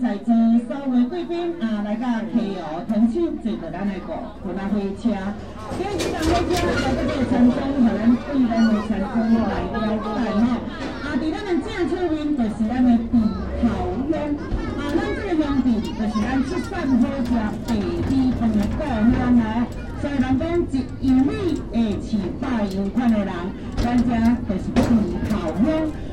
在座所有贵宾啊，来到溪湖同庆坐着咱的个云南火车。今日这趟火车在这个山中，和咱贵人的山中来了解哈。啊，伫咱的正出面就是咱的碧头乡。啊，咱这个乡镇就是咱七散好食白米饭的故乡。所以人讲一米会饲百样款的人，咱这就是碧头乡。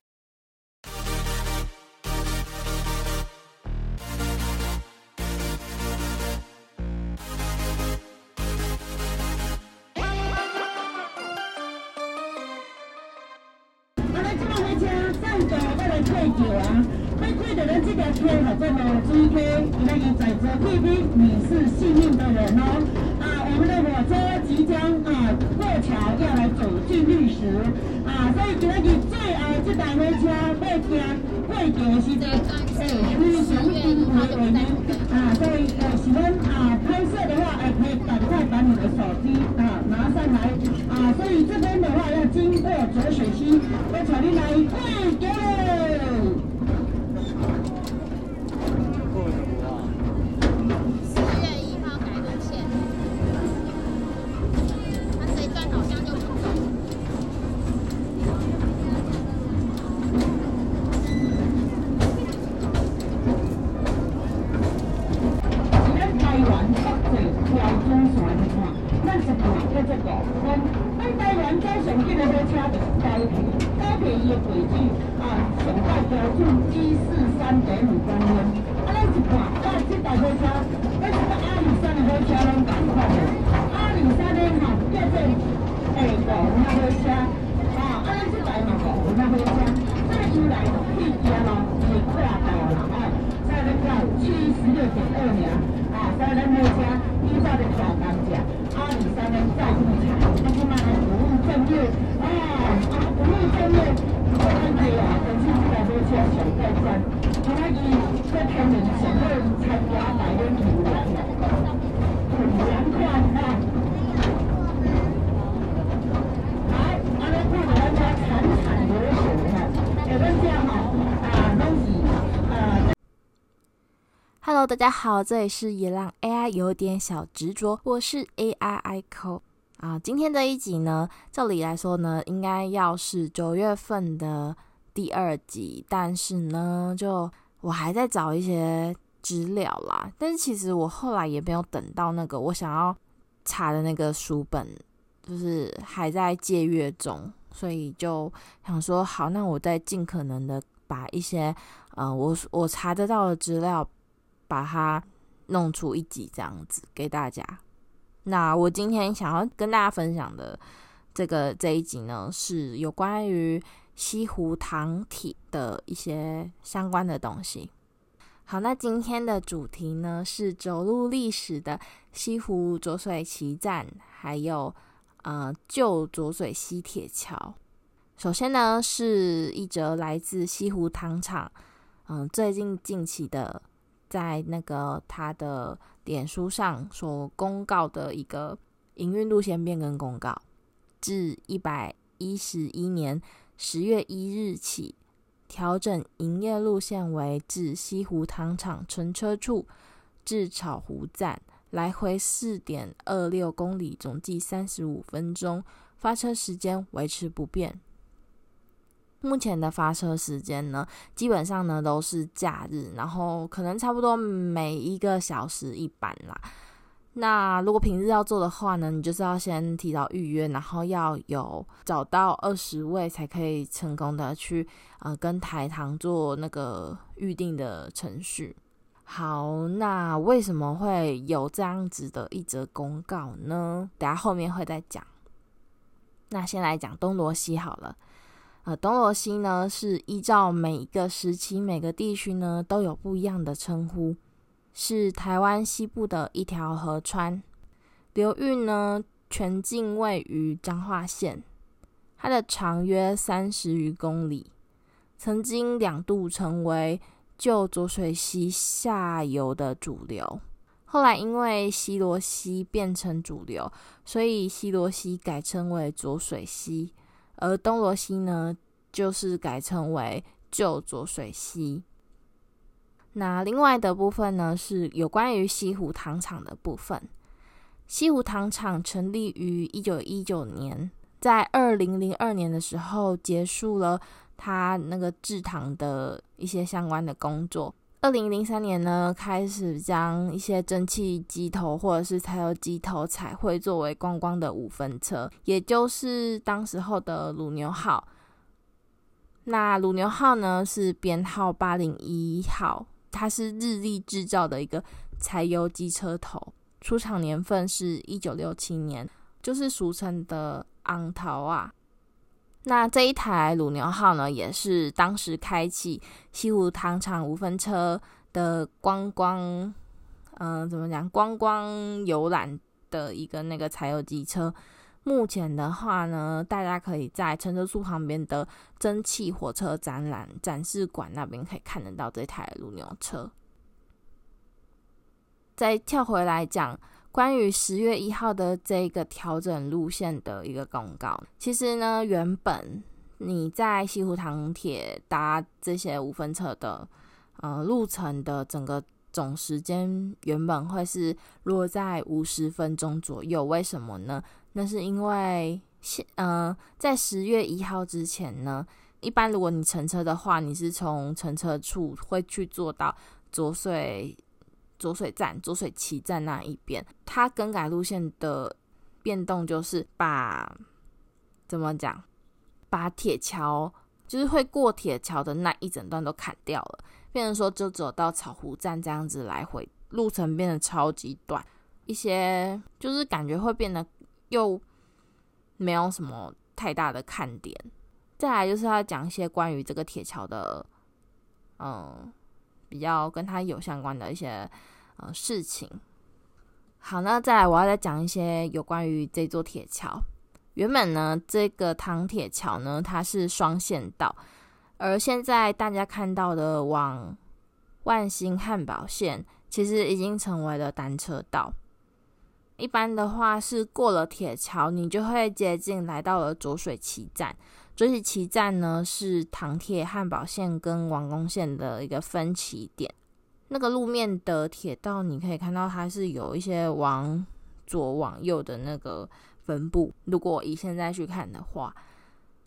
时，啊，所以今日最后这台火车要行过桥时阵，诶，非常精彩我们，啊，所以呃，喜欢啊拍摄的话，诶，可以赶快把你的手机啊拿上来，啊，所以这边的话要经过左水溪，要请你来过桥。数一四三点五公斤。啊，咱一看，哇，这台车，那是阿里山的火车，拢同款。阿里山的吼，叫做诶五火车，啊，啊，咱这台嘛五五火车，这个由来起家咯，是啊，在那个七十六点二年，啊，在那火车依照的跨当家，阿里山的载重卡，那是嘛服务正月，啊，啊，服。Hello，大家好，这里是野浪 AI 有点小执着，我是 AI ICO 啊。今天这一集呢，照理来说呢，应该要是九月份的第二集，但是呢，就我还在找一些资料啦。但是其实我后来也没有等到那个我想要查的那个书本，就是还在借阅中，所以就想说，好，那我再尽可能的把一些呃，我我查得到的资料。把它弄出一集这样子给大家。那我今天想要跟大家分享的这个这一集呢，是有关于西湖糖体的一些相关的东西。好，那今天的主题呢是走入历史的西湖浊水旗站，还有呃旧浊水西铁桥。首先呢是一则来自西湖糖厂，嗯、最近近期的。在那个他的脸书上所公告的一个营运路线变更公告，自一百一十一年十月一日起，调整营业路线为自西湖糖厂存车处至草湖站，来回四点二六公里，总计三十五分钟，发车时间维持不变。目前的发车时间呢，基本上呢都是假日，然后可能差不多每一个小时一班啦。那如果平日要做的话呢，你就是要先提早预约，然后要有找到二十位才可以成功的去呃跟台糖做那个预定的程序。好，那为什么会有这样子的一则公告呢？等下后面会再讲。那先来讲东罗西好了。呃，东罗西呢是依照每一个时期、每个地区呢都有不一样的称呼，是台湾西部的一条河川，流域呢全境位于彰化县，它的长约三十余公里，曾经两度成为旧浊水溪下游的主流，后来因为西螺溪变成主流，所以西螺溪改称为浊水溪。而东螺溪呢，就是改称为旧浊水溪。那另外的部分呢，是有关于西湖糖厂的部分。西湖糖厂成立于一九一九年，在二零零二年的时候结束了它那个制糖的一些相关的工作。二零零三年呢，开始将一些蒸汽机头或者是柴油机头彩绘作为观光的五分车，也就是当时候的鲁牛号。那鲁牛号呢，是编号八零一号。它是日立制造的一个柴油机车头，出厂年份是一九六七年，就是俗称的昂头啊。那这一台鲁牛号呢，也是当时开启西湖糖厂五分车的观光，嗯、怎么讲？观光游览的一个那个柴油机车。目前的话呢，大家可以在乘车处旁边的蒸汽火车展览展示馆那边可以看得到这台路牛车。再跳回来讲，关于十月一号的这个调整路线的一个公告，其实呢，原本你在西湖塘铁搭这些五分车的呃路程的整个总时间原本会是落在五十分钟左右，为什么呢？那是因为现呃，在十月一号之前呢，一般如果你乘车的话，你是从乘车处会去坐到浊水浊水站、浊水旗站那一边。它更改路线的变动就是把怎么讲，把铁桥就是会过铁桥的那一整段都砍掉了，变成说就走到草湖站这样子来回，路程变得超级短，一些就是感觉会变得。又没有什么太大的看点。再来就是要讲一些关于这个铁桥的，嗯，比较跟它有相关的一些呃事情。好，那再来我要再讲一些有关于这座铁桥。原本呢，这个唐铁桥呢，它是双线道，而现在大家看到的往万兴汉堡线，其实已经成为了单车道。一般的话是过了铁桥，你就会接近来到了浊水崎站。浊水崎站呢是唐铁汉堡线跟王宫线的一个分歧点。那个路面的铁道，你可以看到它是有一些往左往右的那个分布。如果以现在去看的话，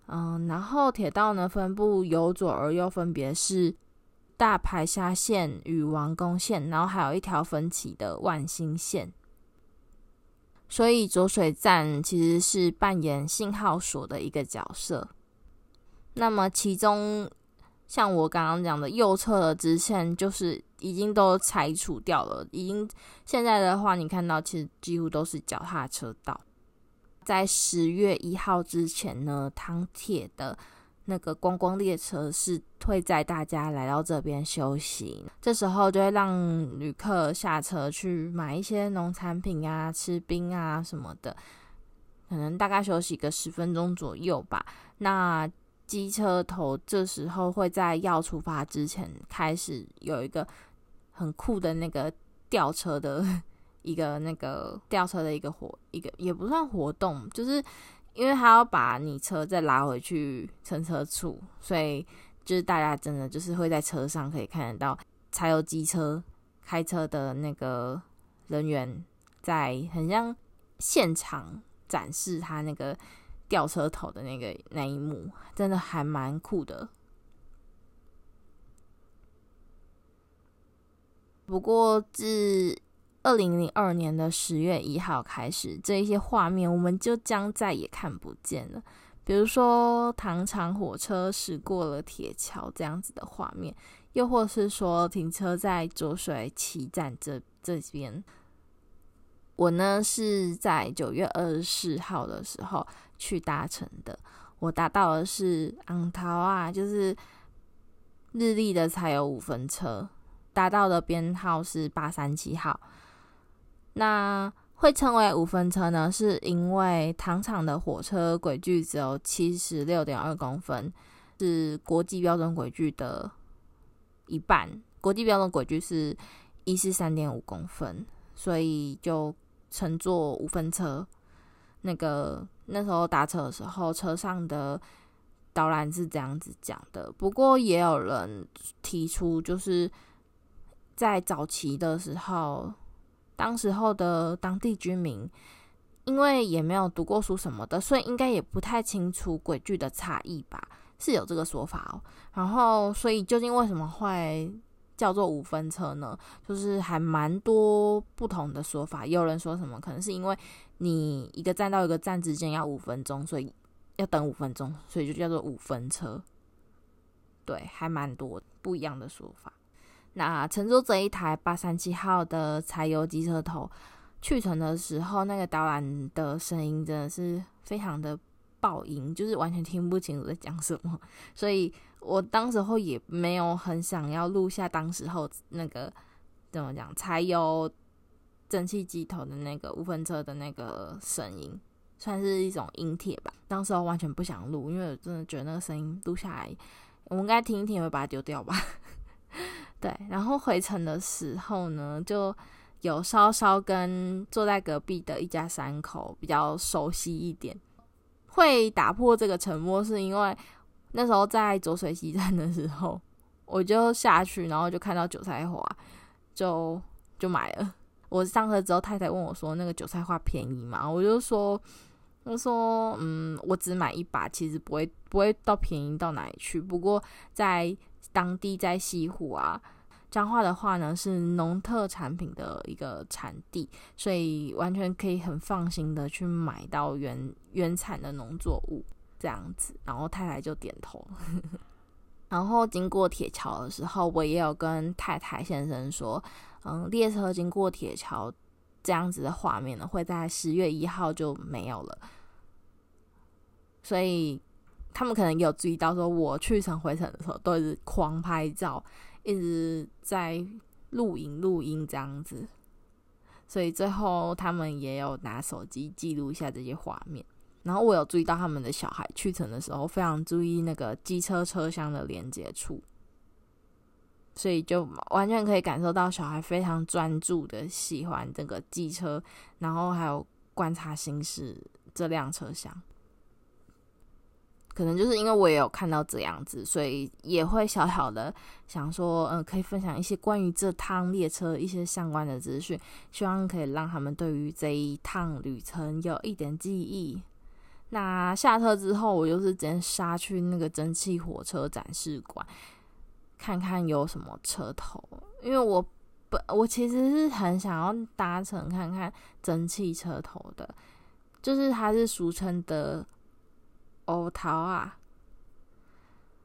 嗯，然后铁道呢分布由左而右，分别是大排沙线与王宫线，然后还有一条分歧的万兴线。所以浊水站其实是扮演信号所的一个角色。那么其中，像我刚刚讲的右侧的支线，就是已经都拆除掉了。已经现在的话，你看到其实几乎都是脚踏车道。在十月一号之前呢，唐铁的。那个观光列车是会载大家来到这边休息，这时候就会让旅客下车去买一些农产品啊、吃冰啊什么的，可能大概休息个十分钟左右吧。那机车头这时候会在要出发之前开始有一个很酷的那个吊车的 一个那个吊车的一个活一个也不算活动，就是。因为他要把你车再拉回去乘车处，所以就是大家真的就是会在车上可以看得到柴油机车开车的那个人员在很像现场展示他那个吊车头的那个那一幕，真的还蛮酷的。不过自二零零二年的十月一号开始，这一些画面我们就将再也看不见了。比如说，糖厂火车驶过了铁桥这样子的画面，又或是说停车在浊水旗站这这边。我呢是在九月二十四号的时候去搭乘的，我搭到的是红头仔，就是日立的柴油五分车，搭到的编号是八三七号。那会称为五分车呢，是因为糖厂的火车轨距只有七十六点二公分，是国际标准轨距的一半。国际标准轨距是一四三点五公分，所以就称作五分车。那个那时候搭车的时候，车上的导览是这样子讲的。不过也有人提出，就是在早期的时候，当时候的当地居民，因为也没有读过书什么的，所以应该也不太清楚轨距的差异吧，是有这个说法哦。然后，所以究竟为什么会叫做五分车呢？就是还蛮多不同的说法。有人说什么，可能是因为你一个站到一个站之间要五分钟，所以要等五分钟，所以就叫做五分车。对，还蛮多不一样的说法。那乘坐这一台八三七号的柴油机车头去程的时候，那个导览的声音真的是非常的爆音，就是完全听不清楚在讲什么。所以我当时候也没有很想要录下当时候那个怎么讲柴油蒸汽机头的那个五分车的那个声音，算是一种音帖吧。当时候完全不想录，因为我真的觉得那个声音录下来，我们应该听一听，也会把它丢掉吧。对，然后回程的时候呢，就有稍稍跟坐在隔壁的一家三口比较熟悉一点。会打破这个沉默，是因为那时候在浊水溪站的时候，我就下去，然后就看到韭菜花，就就买了。我上车之后，太太问我说：“那个韭菜花便宜吗？”我就说：“我说，嗯，我只买一把，其实不会不会到便宜到哪里去。不过在。”当地在西湖啊，彰化的话呢是农特产品的一个产地，所以完全可以很放心的去买到原原产的农作物这样子。然后太太就点头。然后经过铁桥的时候，我也有跟太太先生说，嗯，列车经过铁桥这样子的画面呢，会在十月一号就没有了，所以。他们可能有注意到，说我去程回程的时候都是狂拍照，一直在录影录音这样子，所以最后他们也有拿手机记录一下这些画面。然后我有注意到他们的小孩去程的时候非常注意那个机车车厢的连接处，所以就完全可以感受到小孩非常专注的喜欢这个机车，然后还有观察行驶这辆车厢。可能就是因为我也有看到这样子，所以也会小小的想说，嗯、可以分享一些关于这趟列车一些相关的资讯，希望可以让他们对于这一趟旅程有一点记忆。那下车之后，我就是直接杀去那个蒸汽火车展示馆，看看有什么车头，因为我本我其实是很想要搭乘看看蒸汽车头的，就是它是俗称的。欧桃啊，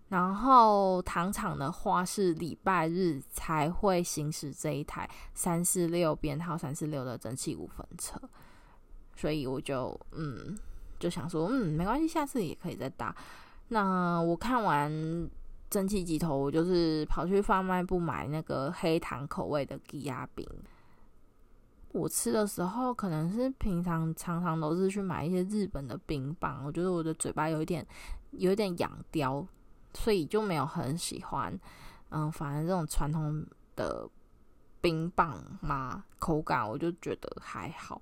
然后糖厂的话是礼拜日才会行驶这一台三四六编号三四六的蒸汽五分车，所以我就嗯就想说嗯没关系，下次也可以再搭。那我看完蒸汽机头，我就是跑去贩卖部买那个黑糖口味的鸡鸭饼。我吃的时候，可能是平常常常都是去买一些日本的冰棒，我觉得我的嘴巴有一点有一点痒刁，所以就没有很喜欢。嗯，反正这种传统的冰棒嘛，口感我就觉得还好。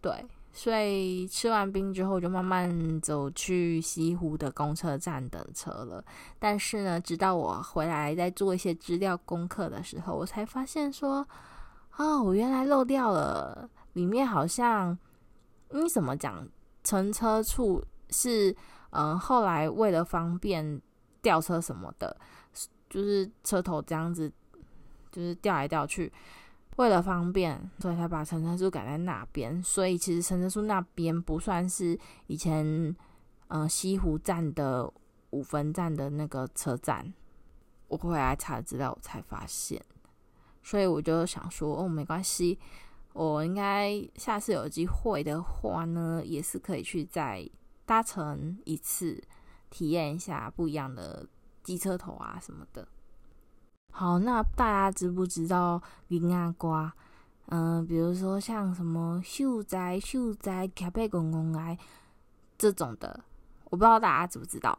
对，所以吃完冰之后，就慢慢走去西湖的公车站等车了。但是呢，直到我回来在做一些资料功课的时候，我才发现说。哦，我原来漏掉了，里面好像，你怎么讲？乘车处是，嗯、呃，后来为了方便吊车什么的，就是车头这样子，就是调来调去，为了方便，所以才把乘车处改在那边。所以其实乘车处那边不算是以前，嗯、西湖站的五分站的那个车站。我回来查资料，我才发现。所以我就想说，哦，没关系，我应该下次有机会的话呢，也是可以去再搭乘一次，体验一下不一样的机车头啊什么的。好，那大家知不知道银仔歌？嗯、比如说像什么秀哉秀哉，卡贝公公来这种的，我不知道大家知不知道。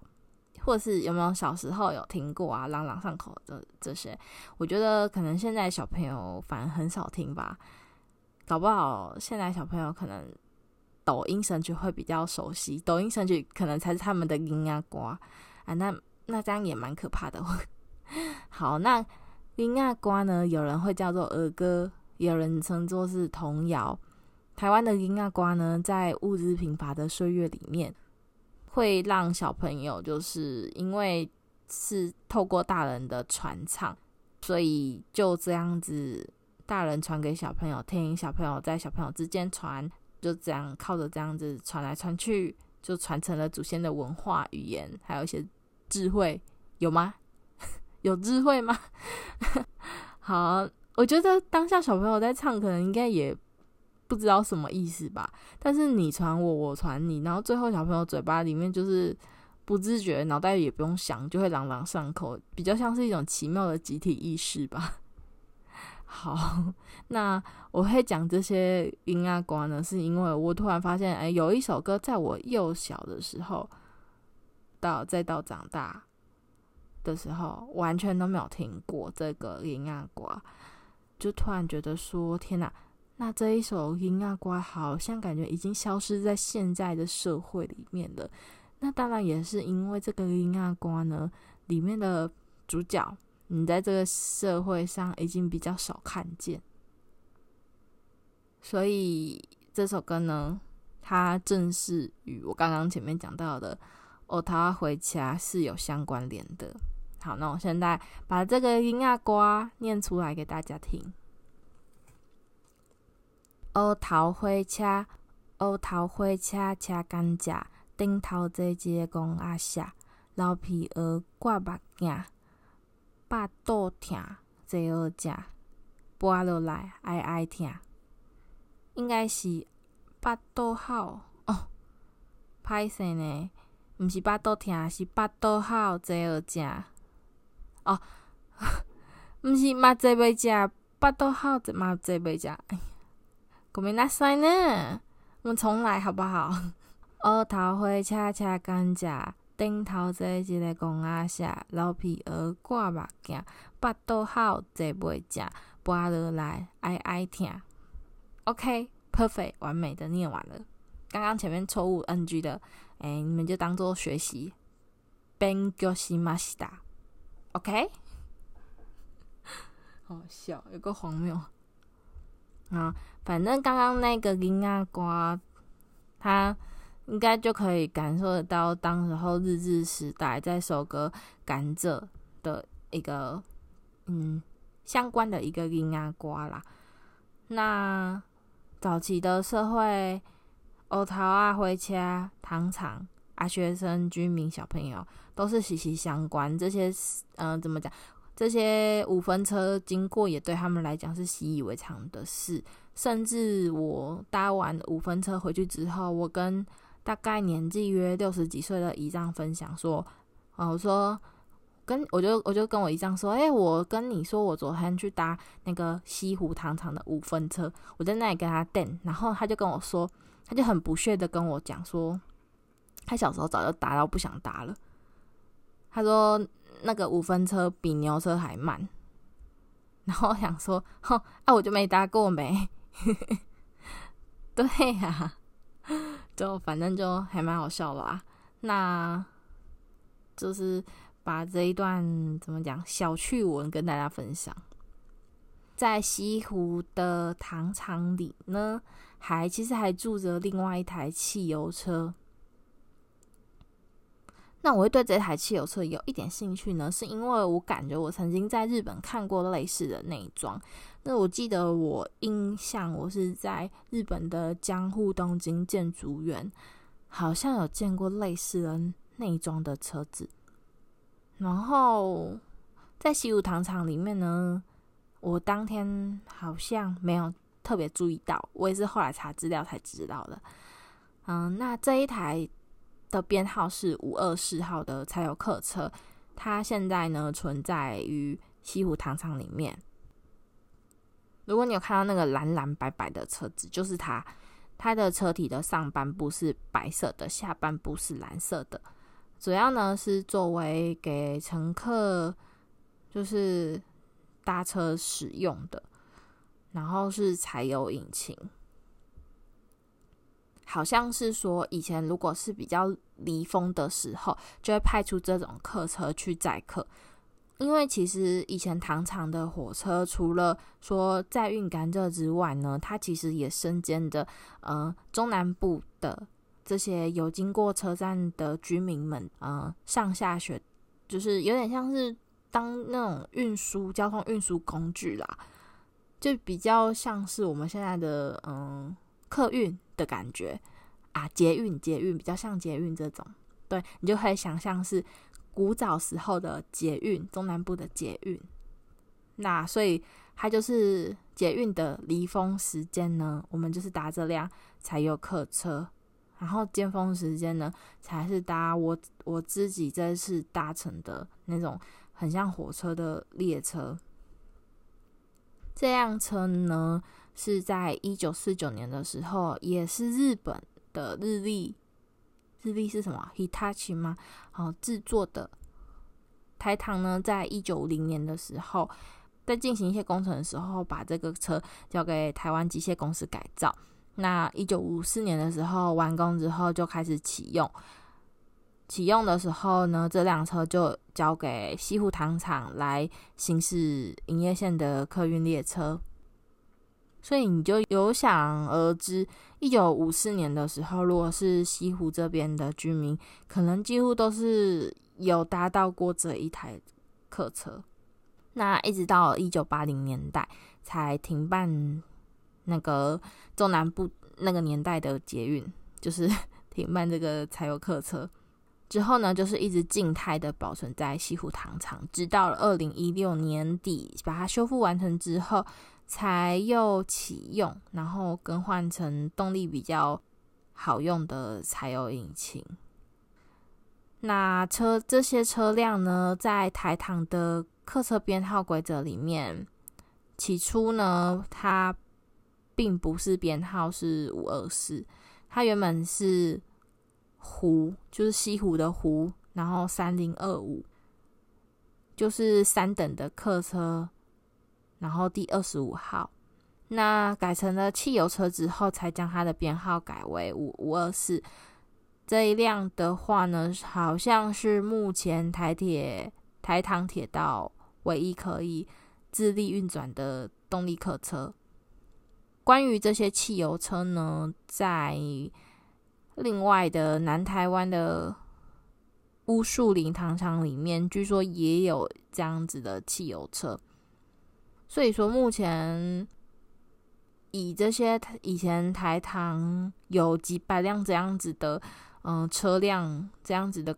或是有没有小时候有听过啊，朗朗上口的这些，我觉得可能现在小朋友反而很少听吧，搞不好现在小朋友可能抖音神曲会比较熟悉，抖音神曲可能才是他们的音啊瓜啊，那那这样也蛮可怕的。好，那银仔歌呢，有人会叫做儿歌，有人称作是童谣。台湾的银仔歌呢，在物资贫乏的岁月里面，会让小朋友就是因为是透过大人的传唱，所以就这样子，大人传给小朋友听，小朋友在小朋友之间传，就这样靠着这样子传来传去，就传承了祖先的文化语言，还有一些智慧，有吗？有智慧吗？好，我觉得当下小朋友在唱，可能应该也。不知道什么意思吧？但是你传我，我传你，然后最后小朋友嘴巴里面就是不自觉，脑袋也不用想，就会朗朗上口，比较像是一种奇妙的集体意识吧。好，那我会讲这些银仔歌呢，是因为我突然发现，哎，有一首歌在我幼小的时候，到再到长大的时候，完全都没有听过这个银仔歌，就突然觉得说，天哪！那这一首银仔歌好像感觉已经消失在现在的社会里面了。那当然也是因为这个银仔歌呢，里面的主角，你在这个社会上已经比较少看见，所以这首歌呢，它正是与我刚刚前面讲到的《哦，他回家》是有相关联的。好，那我现在把这个银仔歌念出来给大家听。黑头火车，黑头火车车甘蔗，顶头坐一个公阿婶，流鼻血，挂目镜，巴肚疼，坐好食，跋落来哀哀疼，应该是巴肚好哦，歹势呢，毋是巴肚疼，是巴肚好坐好食哦，毋是嘛坐袂食，巴肚好嘛坐袂食。国民大赛呢？我们重来好不好？黑头火车车甘蔗，顶头坐一个公阿婶，流鼻血，挂目镜，巴肚好坐袂食，跋落来哀哀疼。OK，perfect，、okay, 完美的念完了。刚刚前面错误 NG 的，哎、欸，你们就当做学习。勉强しました。OK，好笑，有个荒谬。 啊，反正刚刚那个银仔歌，他应该就可以感受得到当时候日治时代在首歌甘蔗的一个嗯相关的一个银仔歌啦。那早期的社会，黑头啊火车、糖厂啊，学生、居民、小朋友都是息息相关。这些嗯、怎么讲？这些五分车经过也对他们来讲是习以为常的事，甚至我搭完五分车回去之后，我跟大概年纪约六十几岁的姨丈分享说：“哦，我说跟我就我就跟我姨丈说，哎，我跟你说，我昨天去搭那个西湖糖厂的五分车，我在那里跟他等，然后他就跟我说，他就很不屑的跟我讲说，他小时候早就搭到不想搭了，他说。”那个五分车比牛车还慢，然后我想说，哼，啊，我就没搭过没，对呀、就反正就还蛮好笑的啊。那就是把这一段怎么讲小趣闻跟大家分享，在西湖的糖厂里呢，还其实还住着另外一台汽油车。那我会对这台汽油车有一点兴趣呢，是因为我感觉我曾经在日本看过类似的内装。那我记得我印象我是在日本的江户东京建筑园，好像有见过类似的内装的车子。然后在西武糖厂里面呢，我当天好像没有特别注意到，我也是后来查资料才知道的。嗯，那这一台。的编号是五二四号的柴油客车，它现在呢存在于西湖糖厂里面。如果你有看到那个蓝蓝白白的车子，就是它。它的车体的上半部是白色的，下半部是蓝色的。主要呢是作为给乘客就是搭车使用的，然后是柴油引擎。好像是说，以前如果是比较离峰的时候，就会派出这种客车去载客。因为其实以前糖厂的火车，除了说载运甘蔗之外呢，它其实也身兼着呃中南部的这些有经过车站的居民们，呃上下学，就是有点像是当那种运输交通运输工具啦，就比较像是我们现在的嗯、客运的感觉啊，捷运捷运比较像捷运这种，对，你就可以想象是。古早时候的捷运，中南部的捷运，那所以它就是捷运的离峰时间呢，我们就是搭这辆柴油客车，然后尖峰时间呢，才是搭我我自己这次搭乘的那种很像火车的列车。这辆车呢，是在一九四九年的时候，也是日本的日历。日历是什么？Hitachi 吗？好，制作的台糖呢，在一九五零年的时候，在进行一些工程的时候，把这个车交给台湾机械公司改造。那一九五四年的时候完工之后，就开始启用。启用的时候呢，这辆车就交给西湖糖厂来行驶营业线的客运列车。所以你就有想而知，一九五四年的时候，如果是西湖这边的居民，可能几乎都是有搭到过这一台客车。那一直到一九八零年代才停办那个中南部那个年代的捷运，就是 停办这个柴油客车。之后呢，就是一直静态的保存在西湖糖厂，直到了二零一六年底把它修复完成之后。才又启用，然后更换成动力比较好用的柴油引擎。那车这些车辆呢，在台糖的客车编号规则里面，起初呢，它并不是编号是五二四，它原本是湖，就是西湖的湖，然后三零二五，就是三等的客车。然后第二十五号，那改成了汽油车之后，才将它的编号改为五五二四。这一辆的话呢，好像是目前台铁台糖铁道唯一可以自力运转的动力客车。关于这些汽油车呢，在另外的南台湾的乌树林糖厂里面，据说也有这样子的汽油车。所以说，目前以这些以前台糖有几百辆这样子的，嗯、车辆这样子的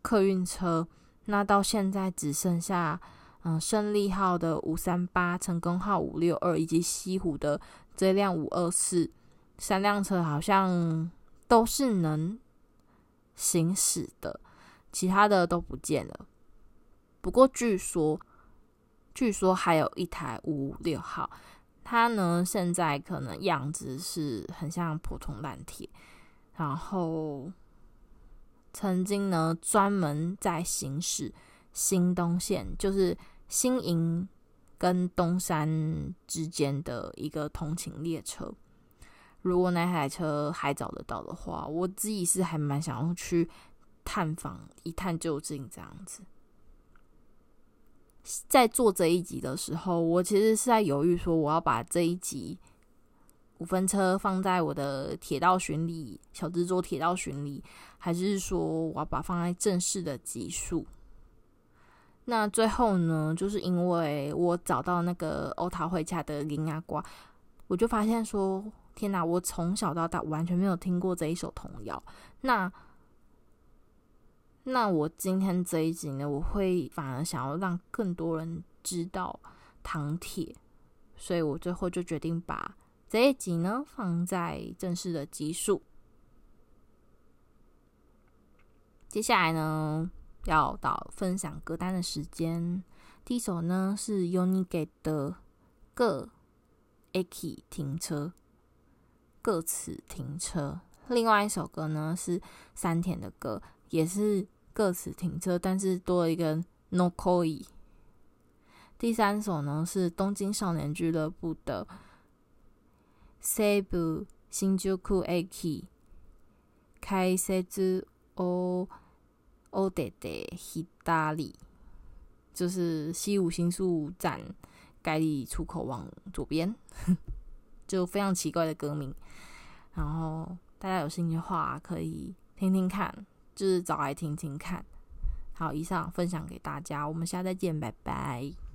客运车，那到现在只剩下，嗯、胜利号的五三八、成功号五六二以及西湖的这辆五二四三辆车，好像都是能行驶的，其他的都不见了。不过据说。据说还有一台五五六号，它呢现在可能样子是很像普通烂铁，然后曾经呢专门在行驶新东线，就是新营跟东山之间的一个通勤列车。如果那台车还找得到的话，我自己是还蛮想要去探访一探究竟这样子。在做这一集的时候，我其实是在犹豫说，我要把这一集五分车放在我的铁道巡礼小制作铁道巡礼，还是说我要把放在正式的集数。那最后呢，就是因为我找到那个欧塔会家的林亚瓜，我就发现说，天哪，我从小到大完全没有听过这一首童谣。那那我今天这一集呢，我会反而想要让更多人知道糖铁，所以我最后就决定把这一集呢放在正式的集数。接下来呢，要到分享歌单的时间。第一首呢是 YONIGE 的《个 Aki 停车》，个此停车。另外一首歌呢是山田的歌，也是。个此停车，但是多了一个 Nokoi。第三首呢是东京少年俱乐部的西武新宿駅开设をお出て左。 就是西武新宿站盖里出口往左边，就非常奇怪的歌名。然后大家有兴趣的话，可以听听看， 就是找来听听看。好，以上分享给大家，我们下次再见，拜拜。